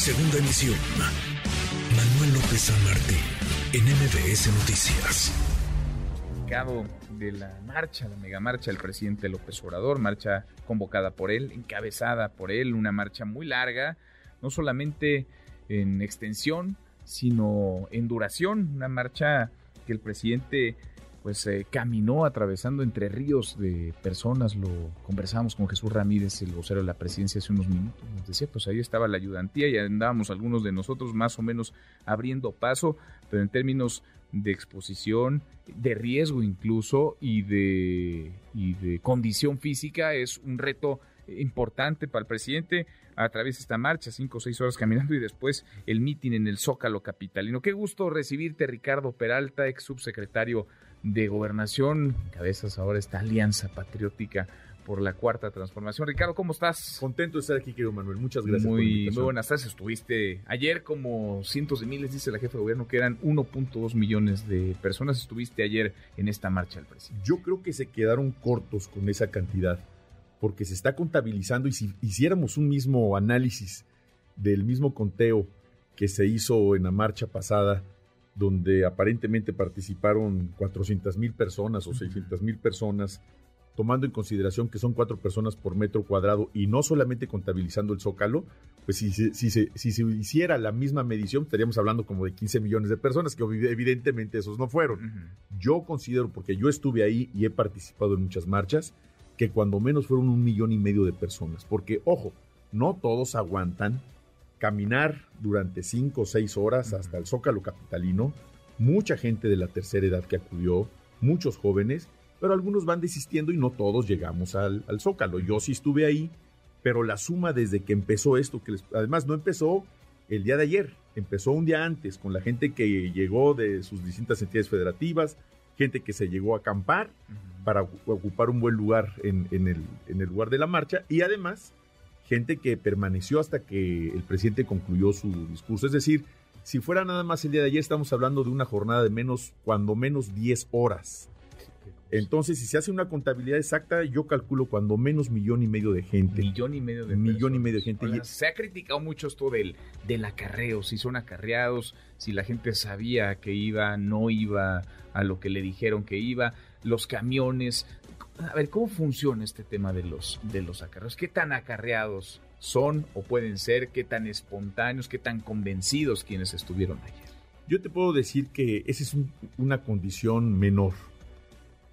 Segunda emisión. Manuel López San Martín, en MBS Noticias. Cabo de la marcha, la mega marcha del presidente López Obrador, marcha convocada por él, encabezada por él, una marcha muy larga, no solamente en extensión, sino en duración, una marcha que el presidente pues eh, caminó atravesando entre ríos de personas, lo conversamos con Jesús Ramírez, el vocero de la presidencia hace unos minutos, decía, pues ahí estaba la ayudantía y andábamos algunos de nosotros más o menos abriendo paso, pero en términos de exposición, de riesgo incluso y de, y de condición física es un reto importante para el presidente a través de esta marcha, cinco o seis horas caminando y después el mitin en el Zócalo Capitalino. Qué gusto recibirte, Ricardo Peralta, ex subsecretario de Gobernación. Cabezas ahora esta alianza patriótica por la cuarta transformación. Ricardo, ¿cómo estás? Contento de estar aquí, querido Manuel. Muchas gracias. Muy, muy buenas tardes. Estuviste ayer como cientos de miles, dice la jefa de gobierno, que eran 1.2 millones de personas. Estuviste ayer en esta marcha del presidente. Yo creo que se quedaron cortos con esa cantidad, porque se está contabilizando y si hiciéramos un mismo análisis del mismo conteo que se hizo en la marcha pasada, donde aparentemente participaron 400 mil personas o 600 mil personas, tomando en consideración que son cuatro personas por metro cuadrado y no solamente contabilizando el zócalo, pues si, si, si, si se hiciera la misma medición, estaríamos hablando como de 15 millones de personas, que evidentemente esos no fueron. Yo considero, porque yo estuve ahí y he participado en muchas marchas, que cuando menos fueron un millón y medio de personas, porque ojo, no todos aguantan caminar durante cinco o seis horas hasta el Zócalo Capitalino, mucha gente de la tercera edad que acudió, muchos jóvenes, pero algunos van desistiendo y no todos llegamos al, Zócalo. Yo sí estuve ahí, pero la suma desde que empezó esto, que además no empezó el día de ayer, empezó un día antes con la gente que llegó de sus distintas entidades federativas, gente que se llegó a acampar para ocupar un buen lugar en, el, en el lugar de la marcha y además gente que permaneció hasta que el presidente concluyó su discurso. Es decir, si fuera nada más el día de ayer, estamos hablando de una jornada de menos, cuando menos 10 horas. Entonces, si se hace una contabilidad exacta, yo calculo cuando menos millón y medio de gente. Millón y medio de Millón y medio de gente. se ha criticado mucho esto del, del acarreo, si son acarreados, si la gente sabía que iba, no iba a lo que le dijeron que iba, los camiones a ver, ¿cómo funciona este tema de los, de los acarreos? ¿Qué tan acarreados son o pueden ser? ¿Qué tan espontáneos? ¿Qué tan convencidos quienes estuvieron ayer? Yo te puedo decir que esa es una condición menor.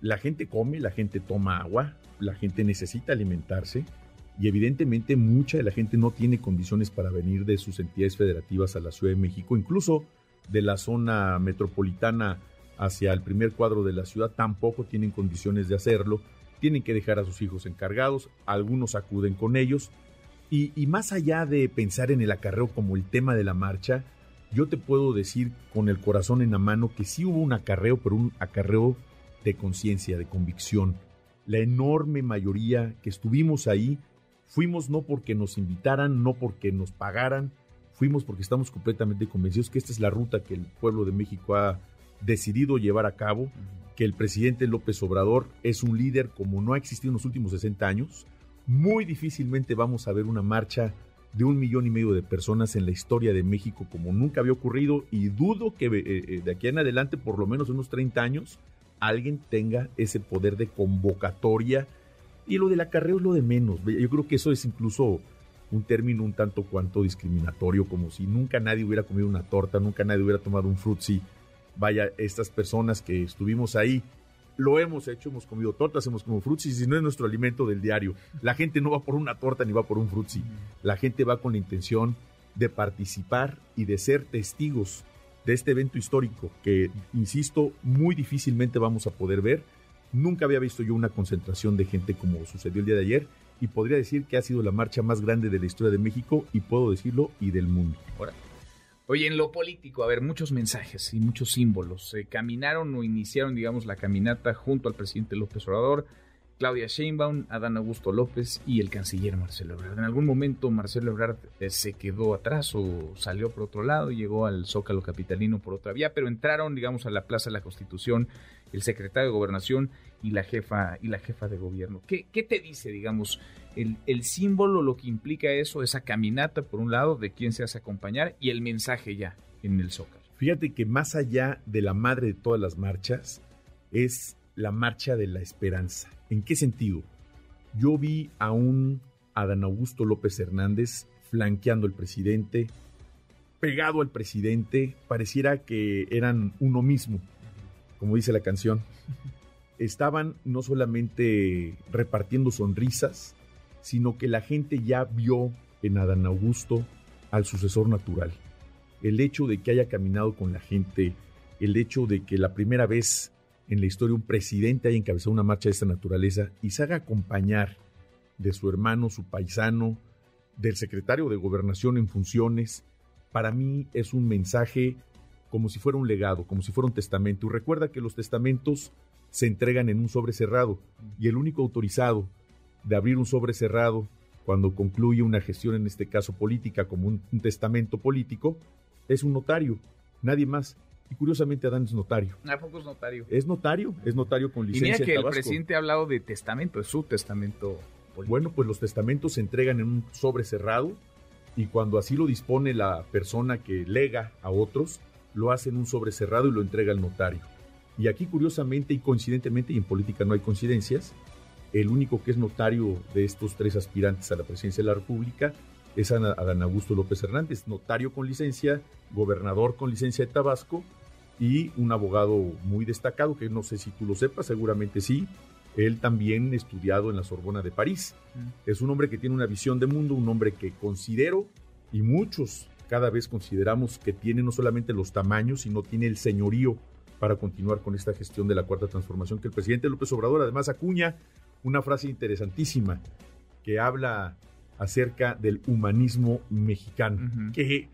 La gente come, la gente toma agua, la gente necesita alimentarse y evidentemente mucha de la gente no tiene condiciones para venir de sus entidades federativas a la Ciudad de México, incluso de la zona metropolitana hacia el primer cuadro de la ciudad, tampoco tienen condiciones de hacerlo tienen que dejar a sus hijos encargados, algunos acuden con ellos, y, más allá de pensar en el acarreo como el tema de la marcha, yo te puedo decir con el corazón en la mano que sí hubo un acarreo, pero un acarreo de conciencia, de convicción. La enorme mayoría que estuvimos ahí, fuimos no porque nos invitaran, no porque nos pagaran, fuimos porque estamos completamente convencidos que esta es la ruta que el pueblo de México ha decidido llevar a cabo que el presidente López Obrador es un líder como no ha existido en los últimos 60 años. Muy difícilmente vamos a ver una marcha de un millón y medio de personas en la historia de México como nunca había ocurrido y dudo que eh, eh, de aquí en adelante, por lo menos unos 30 años, alguien tenga ese poder de convocatoria. Y lo del acarreo es lo de menos. Yo creo que eso es incluso un término un tanto cuanto discriminatorio, como si nunca nadie hubiera comido una torta, nunca nadie hubiera tomado un frutzi vaya, estas personas que estuvimos ahí, lo hemos hecho, hemos comido tortas, hemos comido frutsis, y no es nuestro alimento del diario. La gente no va por una torta ni va por un frutzi. La gente va con la intención de participar y de ser testigos de este evento histórico que, insisto, muy difícilmente vamos a poder ver. Nunca había visto yo una concentración de gente como sucedió el día de ayer y podría decir que ha sido la marcha más grande de la historia de México y puedo decirlo y del mundo. Ahora, Oye, en lo político, a ver, muchos mensajes y muchos símbolos. Se caminaron o iniciaron, digamos, la caminata junto al presidente López Obrador. Claudia Sheinbaum, Adán Augusto López y el canciller Marcelo Ebrard. En algún momento Marcelo Ebrard eh, se quedó atrás o salió por otro lado, llegó al Zócalo Capitalino por otra vía, pero entraron, digamos, a la Plaza de la Constitución el secretario de Gobernación y la jefa, y la jefa de gobierno. ¿Qué, qué te dice, digamos, el, el, símbolo, lo que implica eso, esa caminata, por un lado, de quién se hace acompañar y el mensaje ya en el Zócalo? Fíjate que más allá de la madre de todas las marchas, es la marcha de la esperanza. ¿En qué sentido? Yo vi a un Adán Augusto López Hernández flanqueando al presidente, pegado al presidente, pareciera que eran uno mismo, como dice la canción. Estaban no solamente repartiendo sonrisas, sino que la gente ya vio en Adán Augusto al sucesor natural. El hecho de que haya caminado con la gente, el hecho de que la primera vez en la historia un presidente haya encabezado una marcha de esta naturaleza y se haga acompañar de su hermano, su paisano, del secretario de gobernación en funciones, para mí es un mensaje como si fuera un legado, como si fuera un testamento. Y recuerda que los testamentos se entregan en un sobre cerrado y el único autorizado de abrir un sobre cerrado cuando concluye una gestión, en este caso política, como un, un testamento político, es un notario, nadie más. Y curiosamente Adán es notario. ¿A poco es notario? Es notario, es notario con licencia. Y mira que en el presidente ha hablado de testamento, es su testamento político. Bueno, pues los testamentos se entregan en un sobre cerrado y cuando así lo dispone la persona que lega a otros, lo hace en un sobre cerrado y lo entrega al notario. Y aquí curiosamente y coincidentemente, y en política no hay coincidencias, el único que es notario de estos tres aspirantes a la presidencia de la República es Adán Augusto López Hernández, notario con licencia, gobernador con licencia de Tabasco y un abogado muy destacado, que no sé si tú lo sepas, seguramente sí. Él también estudiado en la Sorbona de París. Mm. Es un hombre que tiene una visión de mundo, un hombre que considero, y muchos cada vez consideramos que tiene no solamente los tamaños, sino tiene el señorío para continuar con esta gestión de la cuarta transformación, que el presidente López Obrador además acuña una frase interesantísima que habla acerca del humanismo mexicano, uh -huh. que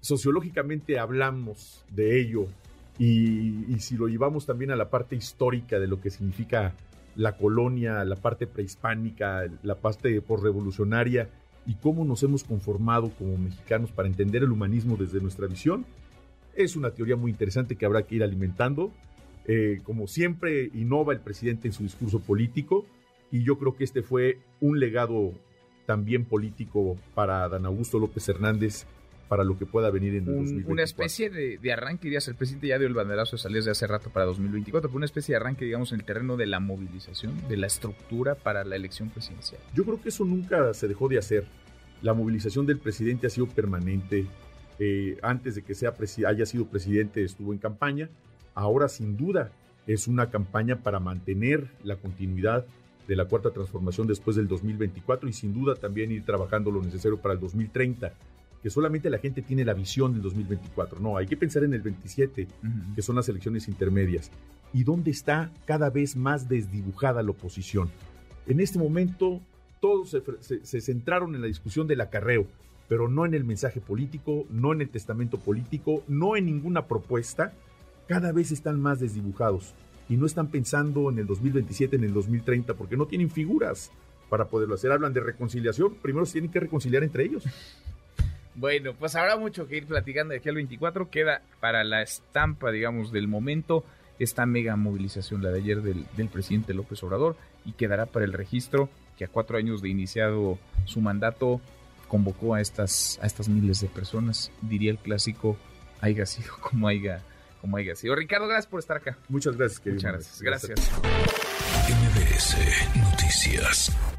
sociológicamente hablamos de ello y, si lo llevamos también a la parte histórica de lo que significa la colonia, la parte prehispánica, la parte postrevolucionaria y cómo nos hemos conformado como mexicanos para entender el humanismo desde nuestra visión, es una teoría muy interesante que habrá que ir alimentando. Eh, como siempre, innova el presidente en su discurso político y yo creo que este fue un legado también político para Dan Augusto López Hernández para lo que pueda venir en el un, 2024. Una especie de, de, arranque, dirías, el presidente ya dio el banderazo de salir de hace rato para 2024, pero una especie de arranque, digamos, en el terreno de la movilización, de la estructura para la elección presidencial. Yo creo que eso nunca se dejó de hacer. La movilización del presidente ha sido permanente. Eh, antes de que sea haya sido presidente estuvo en campaña. Ahora, sin duda, es una campaña para mantener la continuidad de la cuarta transformación después del 2024 y sin duda también ir trabajando lo necesario para el 2030 que solamente la gente tiene la visión del 2024. No, hay que pensar en el 27, uh -huh. que son las elecciones intermedias. ¿Y dónde está cada vez más desdibujada la oposición? En este momento, todos se, se, se centraron en la discusión del acarreo, pero no en el mensaje político, no en el testamento político, no en ninguna propuesta. Cada vez están más desdibujados y no están pensando en el 2027, en el 2030, porque no tienen figuras para poderlo hacer. Hablan de reconciliación, primero se tienen que reconciliar entre ellos. Bueno, pues habrá mucho que ir platicando de aquí al 24. Queda para la estampa, digamos, del momento esta mega movilización, la de ayer del, del, presidente López Obrador, y quedará para el registro que a cuatro años de iniciado su mandato convocó a estas, a estas miles de personas. Diría el clásico, haya sido como haya, como haya sido. Ricardo, gracias por estar acá. Muchas gracias, Muchas gracias. Gracias. MBS Noticias.